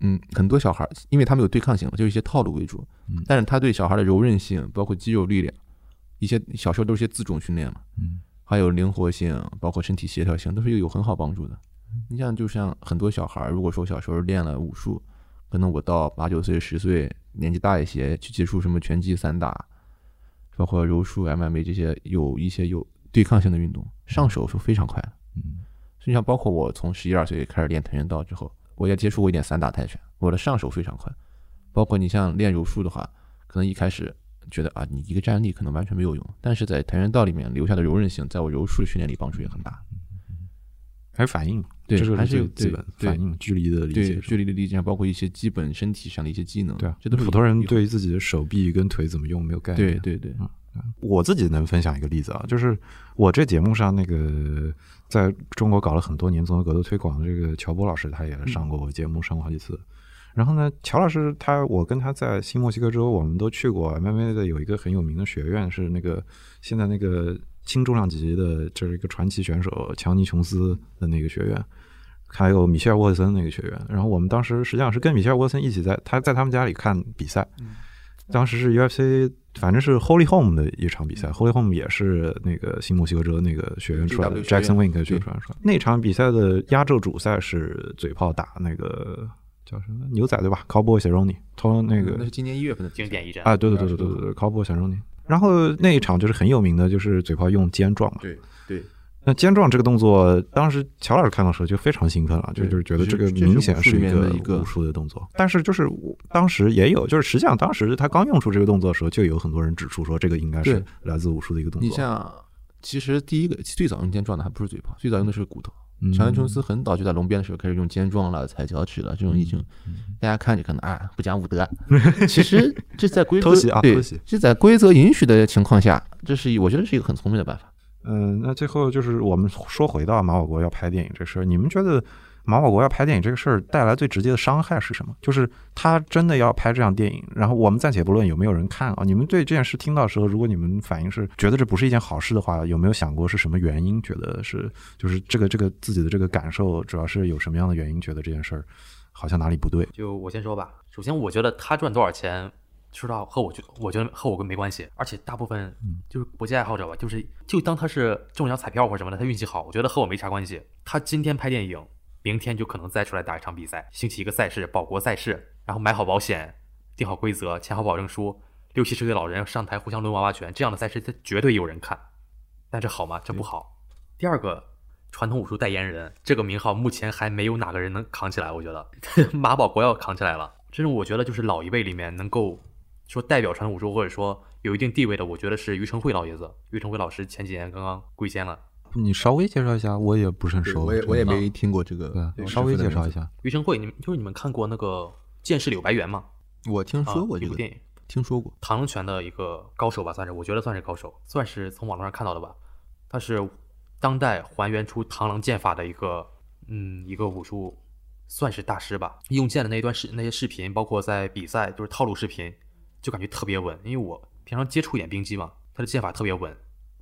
嗯，很多小孩儿因为他们有对抗性嘛，就是一些套路为主，嗯但是他对小孩的柔韧性，包括肌肉力量，一些小时候都是些自重训练嘛，嗯还有灵活性，包括身体协调性，都是有很好帮助的。你像就像很多小孩儿，如果说小时候练了武术，可能我到八九岁、十岁，年纪大一些去接触什么拳击、散打，包括柔术、MMA 这些有一些有对抗性的运动，上手是非常快的。嗯，实际上包括我从十一二岁开始练跆拳道之后，我也接触过一点散打泰拳，我的上手非常快。包括你像练柔术的话，可能一开始觉得啊，你一个站立可能完全没有用，但是在跆拳道里面留下的柔韧性，在我柔术的训练里帮助也很大。还是反应，对，还是有基本对反应距离的理解对距离的理解，包括一些基本身体上的一些技能，对啊，这都是普通人对于自己的手臂跟腿怎么用没有概念。对对对，嗯，我自己能分享一个例子啊，就是我这节目上那个在中国搞了很多年综合格斗推广的这个乔波老师，他也上过我节目，上过好几次。然后呢，乔老师他，我跟他在新墨西哥州，我们都去过 MMA 的有一个很有名的学院，是那个现在那个轻重量级的，就是一个传奇选手强尼琼斯的那个学院，还有米歇尔沃特森那个学院。然后我们当时实际上是跟米歇尔沃特森一起在他在他们家里看比赛，当时是 UFC，反正是 Holy Home 的一场比赛、h o l y Home 也是那个新墨西哥州那个学院出来的，Jackson Wink 学院出来的。那场比赛的压轴主赛是嘴炮打那个叫什么牛仔对吧？Cowboy Cerrone，他那个那是今年一月份的经典一战啊，对对对对对对对，Cowboy Cerrone。然后那一场就是很有名的，就是嘴炮用肩撞嘛。对对，那肩撞这个动作，当时乔老师看到的时候就非常兴奋了，就就是觉得这这个明显是一个一个武术的动作。但是就是我当时也有，就是实际上当时他刚用出这个动作的时候，就有很多人指出说这个应该是来自武术的一个动作。你像，其实第一个最早用肩撞的还不是嘴炮，最早用的是骨头。嗯乔恩琼斯很早就在龙边的时候开始用肩撞了、踩脚趾了，这种已经嗯大家看着可能啊不讲武德，其实这在规则啊对偷袭这在规则允许的情况下，这是我觉得是一个很聪明的办法。嗯，那最后就是我们说回到马保国要拍电影这事儿，你们觉得马保国要拍电影这个事儿带来最直接的伤害是什么？就是他真的要拍这样电影，然后我们暂且不论有没有人看啊，你们对这件事听到的时候，如果你们反应是觉得这不是一件好事的话，有没有想过是什么原因？觉得是就是这个这个自己的这个感受，主要是有什么样的原因觉得这件事儿好像哪里不对？就我先说吧，首先我觉得他赚多少钱，说实话和我觉我觉得和我没关系，而且大部分就是搏击爱好者吧，就是就当他是中奖彩票或者什么的，他运气好，我觉得和我没啥关系。他今天拍电影，明天就可能再出来打一场比赛，兴起一个赛事，保国赛事，然后买好保险，定好规则，签好保证书，六七十岁老人上台互相抡娃娃拳，这样的赛事他绝对有人看。但这好吗？这不好。第二个，传统武术代言人这个名号目前还没有哪个人能扛起来，我觉得 马保国要扛起来了。这种我觉得就是老一辈里面能够说代表传统武术或者说有一定地位的，我觉得是于承惠老爷子。于承惠老师前几年刚刚归仙了。你稍微介绍一下，我也不是很熟，我也我也没听过这个对，稍微介绍一下。于承惠，你们就是你们看过那个《剑士柳白猿》吗？我听说过这个啊部电影，听说过。螳螂拳的一个高手吧，算是，我觉得算是高手，算是从网络上看到的吧。他是当代还原出螳螂剑法的一个，嗯，一个武术，算是大师吧。用剑的那一段视那些视频，包括在比赛就是套路视频，就感觉特别稳。因为我平常接触一点兵机嘛，他的剑法特别稳，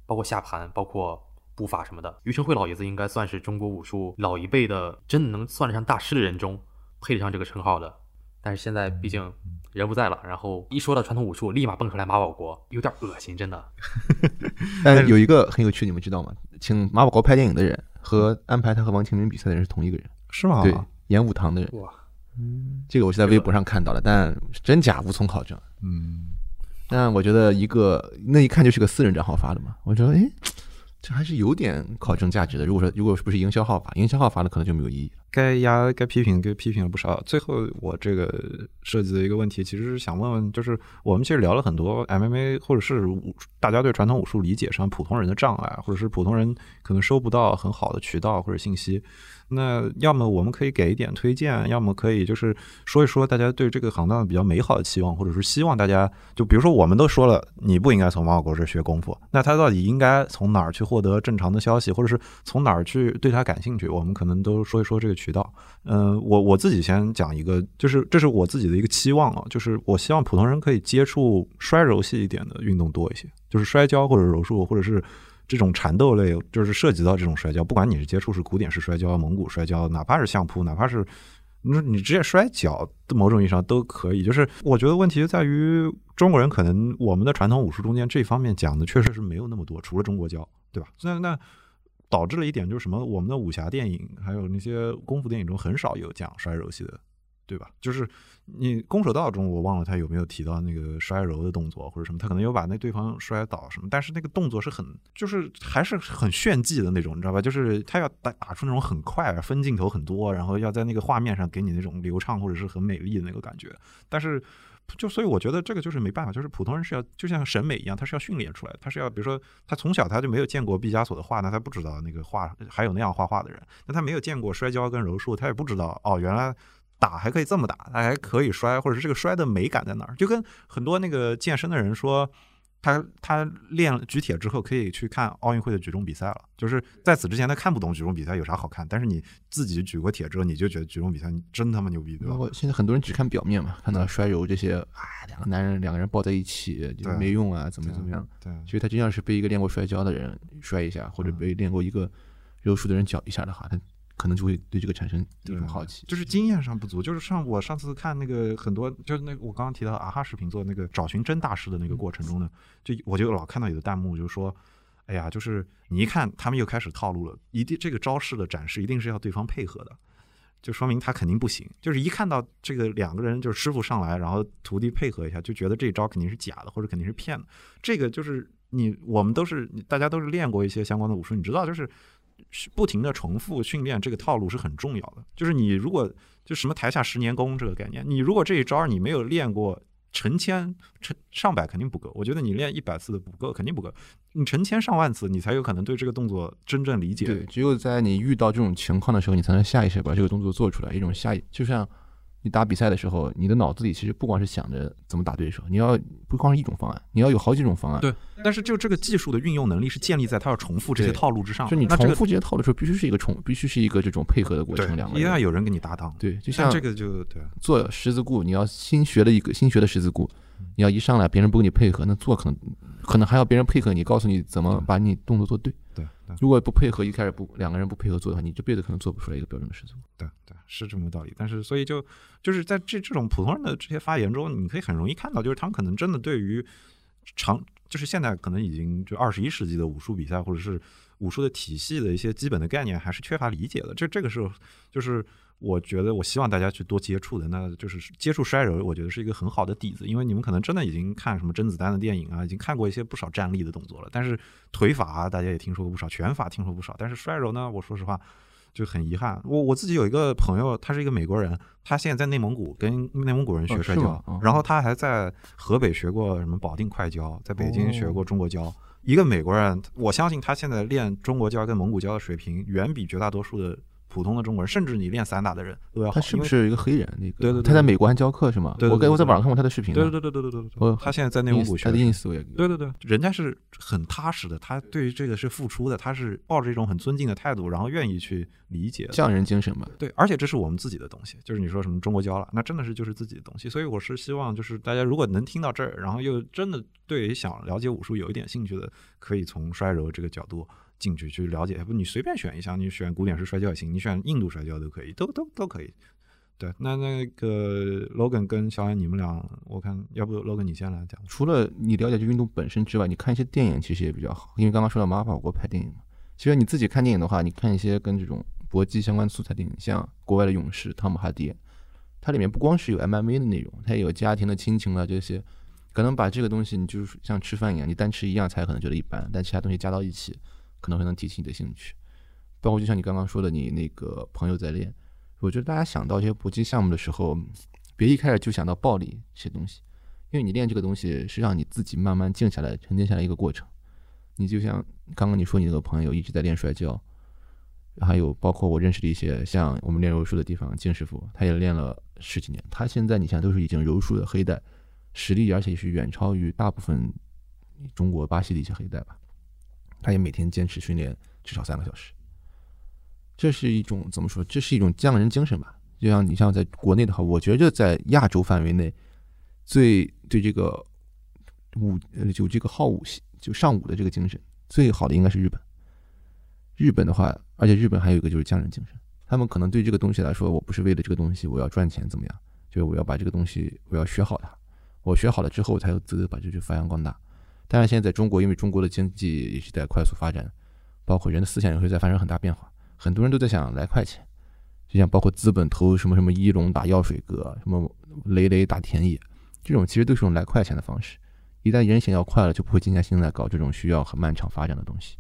包括下盘，包括步法什么的。于承惠老爷子应该算是中国武术老一辈的，真的能算得上大师的人中配得上这个称号的。但是现在毕竟人不在了，然后一说到传统武术，立马蹦出来马保国，有点恶心，真的。但有一个很有趣，你们知道吗？请马保国拍电影的人和安排他和王清明比赛的人是同一个人，是吗？对，演武堂的人。哇，这个我是在微博上看到的，但真假无从考证。嗯，但我觉得一个那一看就是个私人账号发的嘛，我觉得哎，这还是有点考证价值的。如果说如果不是营销号发，营销号发的可能就没有意义了。该压该批评，该批评了不少。最后我这个设计的一个问题，其实是想问问，就是我们其实聊了很多 MMA 或者是大家对传统武术理解上普通人的障碍，或者是普通人可能收不到很好的渠道或者信息。那要么我们可以给一点推荐，要么可以就是说一说大家对这个行当比较美好的期望，或者是希望大家就比如说我们都说了，你不应该从马小国这学功夫，那他到底应该从哪儿去获得正常的消息，或者是从哪儿去对他感兴趣？我们可能都说一说这个渠道。嗯，我我自己先讲一个，就是这是我自己的一个期望啊，就是我希望普通人可以接触摔柔系一点的运动多一些，就是摔跤或者柔术，或者是。这种缠斗类就是涉及到这种摔跤，不管你是接触是古典式摔跤、蒙古摔跤，哪怕是相扑，哪怕是你你直接摔跤，某种意义上都可以。就是我觉得问题就在于中国人可能我们的传统武术中间这方面讲的确实是没有那么多，除了中国跤，对吧？那那导致了一点就是什么？我们的武侠电影还有那些功夫电影中很少有讲摔柔戏的。对吧？就是你空手道中，我忘了他有没有提到那个摔柔的动作或者什么，他可能有把那对方摔倒什么，但是那个动作是很，就是还是很炫技的那种，你知道吧？就是他要打打出那种很快，分镜头很多，然后要在那个画面上给你那种流畅或者是很美丽的那个感觉。但是就所以我觉得这个就是没办法，就是普通人是要就像审美一样，他是要训练出来的，他是要比如说他从小他就没有见过毕加索的画，那他不知道那个画还有那样画画的人，那他没有见过摔跤跟柔术，他也不知道哦，原来。打还可以这么打，他还可以摔，或者是这个摔的美感在哪儿？就跟很多那个健身的人说，他他练举铁之后可以去看奥运会的举重比赛了。就是在此之前他看不懂举重比赛有啥好看，但是你自己举过铁之后，你就觉得举重比赛你真他妈牛逼，对吧？现在很多人只看表面嘛，看到摔柔这些啊，两个男人两个人抱在一起就没用啊，怎么怎么样？对，其实他就像是被一个练过摔跤的人摔一下，或者被练过一个柔术的人搅一下的话，他。可能就会对这个产生一种好奇，就是经验上不足。就是上我上次看那个很多，就是那我刚刚提到啊哈视频做那个找寻真大师的那个过程中呢，就我就老看到有的弹幕就说，哎呀，就是你一看他们又开始套路了，一定这个招式的展示一定是要对方配合的，就说明他肯定不行。就是一看到这个两个人就是师傅上来，然后徒弟配合一下，就觉得这招肯定是假的或者肯定是骗的。这个就是你我们都是大家都是练过一些相关的武术，你知道就是。不停的重复训练这个套路是很重要的。就是你如果就什么台下十年功这个概念，你如果这一招你没有练过成千成上百肯定不够。我觉得你练一百次的不够，肯定不够。你成千上万次，你才有可能对这个动作真正理解。对，只有在你遇到这种情况的时候，你才能下意识把这个动作做出来。一种下意，就像。你打比赛的时候，你的脑子里其实不光是想着怎么打对手，你要不光是一种方案，你要有好几种方案。对，但是就这个技术的运用能力是建立在它要重复这些套路之上。就你重复这些套路的时候，必须是一个重，必须是一个这种配合的过程。两个一定要有人跟你搭档。对，就像这个就对。做十字固，你要新学的一个新学的十字固，你要一上来别人不跟你配合，那做可能可能还要别人配合你，告诉你怎么把你动作做对。对。如果不配合，一开始不两个人不配合做的话，你这辈子可能做不出来一个标准的十字固。对对。是这么个道理，但是所以就就是在这这种普通人的这些发言中，你可以很容易看到，就是他们可能真的对于长，就是现在可能已经就二十一世纪的武术比赛或者是武术的体系的一些基本的概念，还是缺乏理解的。这这个是就是我觉得我希望大家去多接触的，那就是接触摔柔，我觉得是一个很好的底子，因为你们可能真的已经看什么甄子丹的电影啊，已经看过一些不少站立的动作了，但是腿法大家也听说过不少，拳法听说不少，但是摔柔呢，我说实话。就很遗憾，我我自己有一个朋友，他是一个美国人，他现在在内蒙古跟内蒙古人学摔跤，然后他还在河北学过什么保定快跤，在北京学过中国跤。一个美国人，我相信他现在练中国跤跟蒙古跤的水平，远比绝大多数的。普通的中国人，甚至你练散打的人都要。他是不是一个黑人？那个对对，他在美国还教课是吗？对，我我在网上看过他的视频。对对对对对对对。他现在在内蒙古学。他的 ins 也。对对对，人家是很踏实的，他对于这个是付出的，他是抱着一种很尊敬的态度，然后愿意去理解。匠人精神嘛。对，而且这是我们自己的东西，就是你说什么中国教了，那真的是就是自己的东西。所以我是希望，就是大家如果能听到这儿，然后又真的对想了解武术有一点兴趣的，可以从摔柔这个角度。进去去了解，不，你随便选一项，你选古典式摔跤也行，你选印度摔跤都可以，都都都可以。对，那那个 Logan 跟小安，你们俩，我看要不 Logan 你先来讲。除了你了解这运动本身之外，你看一些电影其实也比较好，因为刚刚说到马保国拍电影嘛。其实你自己看电影的话，你看一些跟这种搏击相关素材电影，像国外的勇士汤姆哈迪，它里面不光是有 MMA 的内容，它也有家庭的亲情啊这些，可能把这个东西你就是像吃饭一样，你单吃一样菜可能觉得一般，但其他东西加到一起。可能会能提起你的兴趣，包括就像你刚刚说的，你那个朋友在练，我觉得大家想到一些搏击项目的时候，别一开始就想到暴力这些东西，因为你练这个东西是让你自己慢慢静下来、沉淀下来一个过程。你就像刚刚你说你那个朋友一直在练摔跤，还有包括我认识的一些像我们练柔术的地方，金师傅他也练了十几年，他现在你像都是已经柔术的黑带，实力而且是远超于大部分中国、巴西的一些黑带吧。他也每天坚持训练至少三个小时，这是一种怎么说？这是一种匠人精神吧。就像你像在国内的话，我觉得在亚洲范围内，最对这个武呃就这个好武就上武的这个精神最好的应该是日本。日本的话，而且日本还有一个就是匠人精神，他们可能对这个东西来说，我不是为了这个东西我要赚钱怎么样，就是我要把这个东西我要学好它，我学好了之后才有资格把这去发扬光大。当然，现在在中国，因为中国的经济也是在快速发展，包括人的思想也会在发生很大变化。很多人都在想来快钱，就像包括资本投什么什么一龙打药水哥，什么雷雷打田野，这种其实都是种来快钱的方式。一旦人想要快了，就不会静下心来搞这种需要很漫长发展的东西。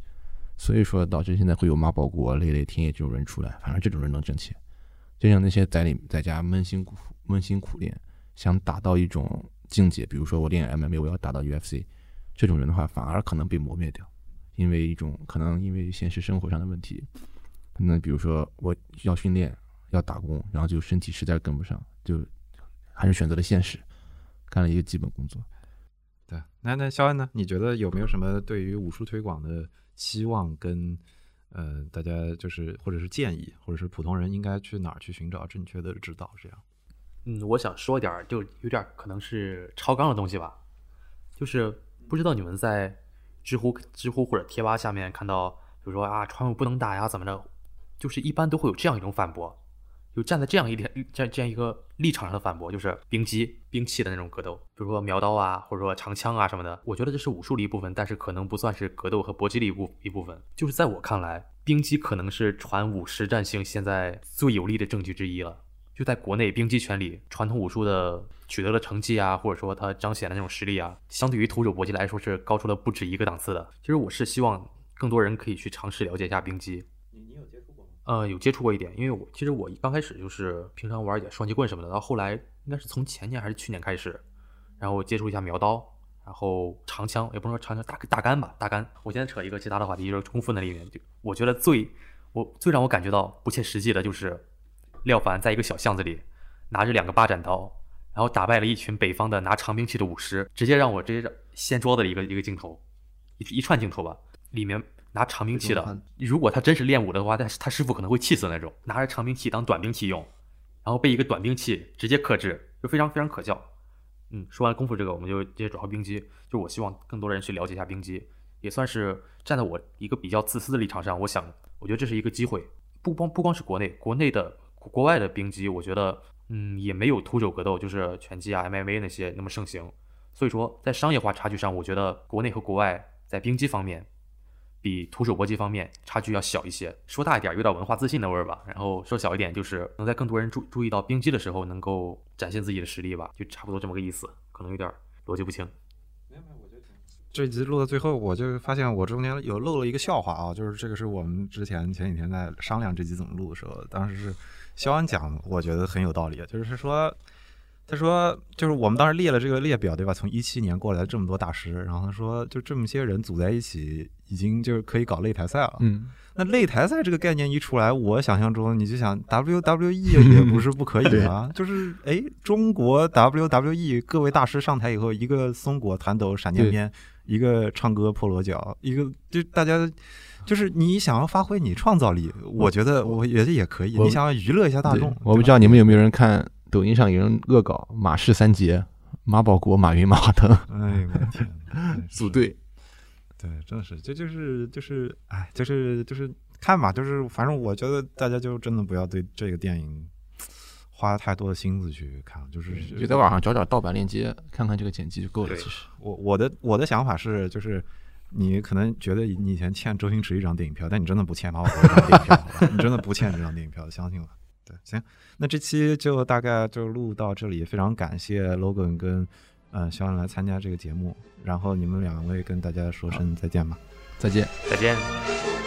所以说，导致现在会有马保国、雷雷、田野这种人出来。反正这种人能挣钱，就像那些在里在家闷心苦闷心苦练，想达到一种境界，比如说我练 MMA，我要打到 UFC。这种人的话，反而可能被磨灭掉，因为一种可能因为现实生活上的问题，可能比如说我要训练要打工，然后就身体实在跟不上，就还是选择了现实，干了一个基本工作。对，那那肖恩呢？你觉得有没有什么对于武术推广的期望跟呃大家就是或者是建议，或者是普通人应该去哪儿去寻找正确的指导？这样？嗯，我想说点儿，就有点可能是超纲的东西吧，就是。不知道你们在知乎、知乎或者贴吧下面看到，比如说啊，传武不能打呀，怎么着？就是一般都会有这样一种反驳，就站在这样一点、这样这样一个立场上的反驳，就是兵机、兵器的那种格斗，比如说苗刀啊，或者说长枪啊什么的。我觉得这是武术的一部分，但是可能不算是格斗和搏击的一部一部分。就是在我看来，兵机可能是传武实战性现在最有力的证据之一了。就在国内兵机圈里，传统武术的取得了成绩啊，或者说他彰显的那种实力啊，相对于徒手搏击来说是高出了不止一个档次的。其实我是希望更多人可以去尝试了解一下冰击。你你有接触过吗？呃，有接触过一点，因为我其实我刚开始就是平常玩一点双截棍什么的，到后来应该是从前年还是去年开始，然后接触一下苗刀，然后长枪，也不能说长枪，大大杆吧，大杆。我现在扯一个其他的话题，就是功夫那里面，就我觉得最我最让我感觉到不切实际的就是。廖凡在一个小巷子里，拿着两个八斩刀，然后打败了一群北方的拿长兵器的武师，直接让我直接掀桌子的一个一个镜头，一一串镜头吧。里面拿长兵器的，如果他真是练武的话，但是他师傅可能会气死那种，拿着长兵器当短兵器用，然后被一个短兵器直接克制，就非常非常可笑。嗯，说完功夫这个，我们就直接转到兵机。就我希望更多人去了解一下兵机，也算是站在我一个比较自私的立场上，我想，我觉得这是一个机会，不光不光是国内，国内的。国外的兵机，我觉得，嗯，也没有徒手格斗，就是拳击啊、MMA 那些那么盛行。所以说，在商业化差距上，我觉得国内和国外在兵击方面，比徒手搏击方面差距要小一些。说大一点，有点文化自信的味儿吧。然后说小一点，就是能在更多人注注意到兵击的时候，能够展现自己的实力吧，就差不多这么个意思。可能有点逻辑不清。这集录到最后，我就发现我中间有漏了一个笑话啊，就是这个是我们之前前几天在商量这集怎么录的时候，当时是。肖安讲，我觉得很有道理，就是说，他说，就是我们当时列了这个列表，对吧？从一七年过来这么多大师，然后他说，就这么些人组在一起，已经就是可以搞擂台赛了。嗯，那擂台赛这个概念一出来，我想象中你就想 WWE 也不是不可以啊，就是哎，中国 WWE 各位大师上台以后，一个松果弹抖闪电鞭，一个唱歌破锣脚，一个就大家。就是你想要发挥你创造力，我觉得我觉得也可以。你想要娱乐一下大众，我不知道你们有没有人看抖音上有人恶搞马氏三杰：马保国、马云、马化腾。哎呦我的天，组队，对，真的是，这就是就是哎，就是就是看吧，就是反正我觉得大家就真的不要对这个电影花太多的心思去看，就是就在网上找找盗版链接，看看这个剪辑就够了。其实我我的我的想法是就是。你可能觉得你以前欠周星驰一张电影票，但你真的不欠马保国一张电影票，你真的不欠这张电影票，相信我。对，行，那这期就大概就录到这里，非常感谢 Logan 跟嗯肖恩来参加这个节目，然后你们两位跟大家说声再见吧，再见，再见。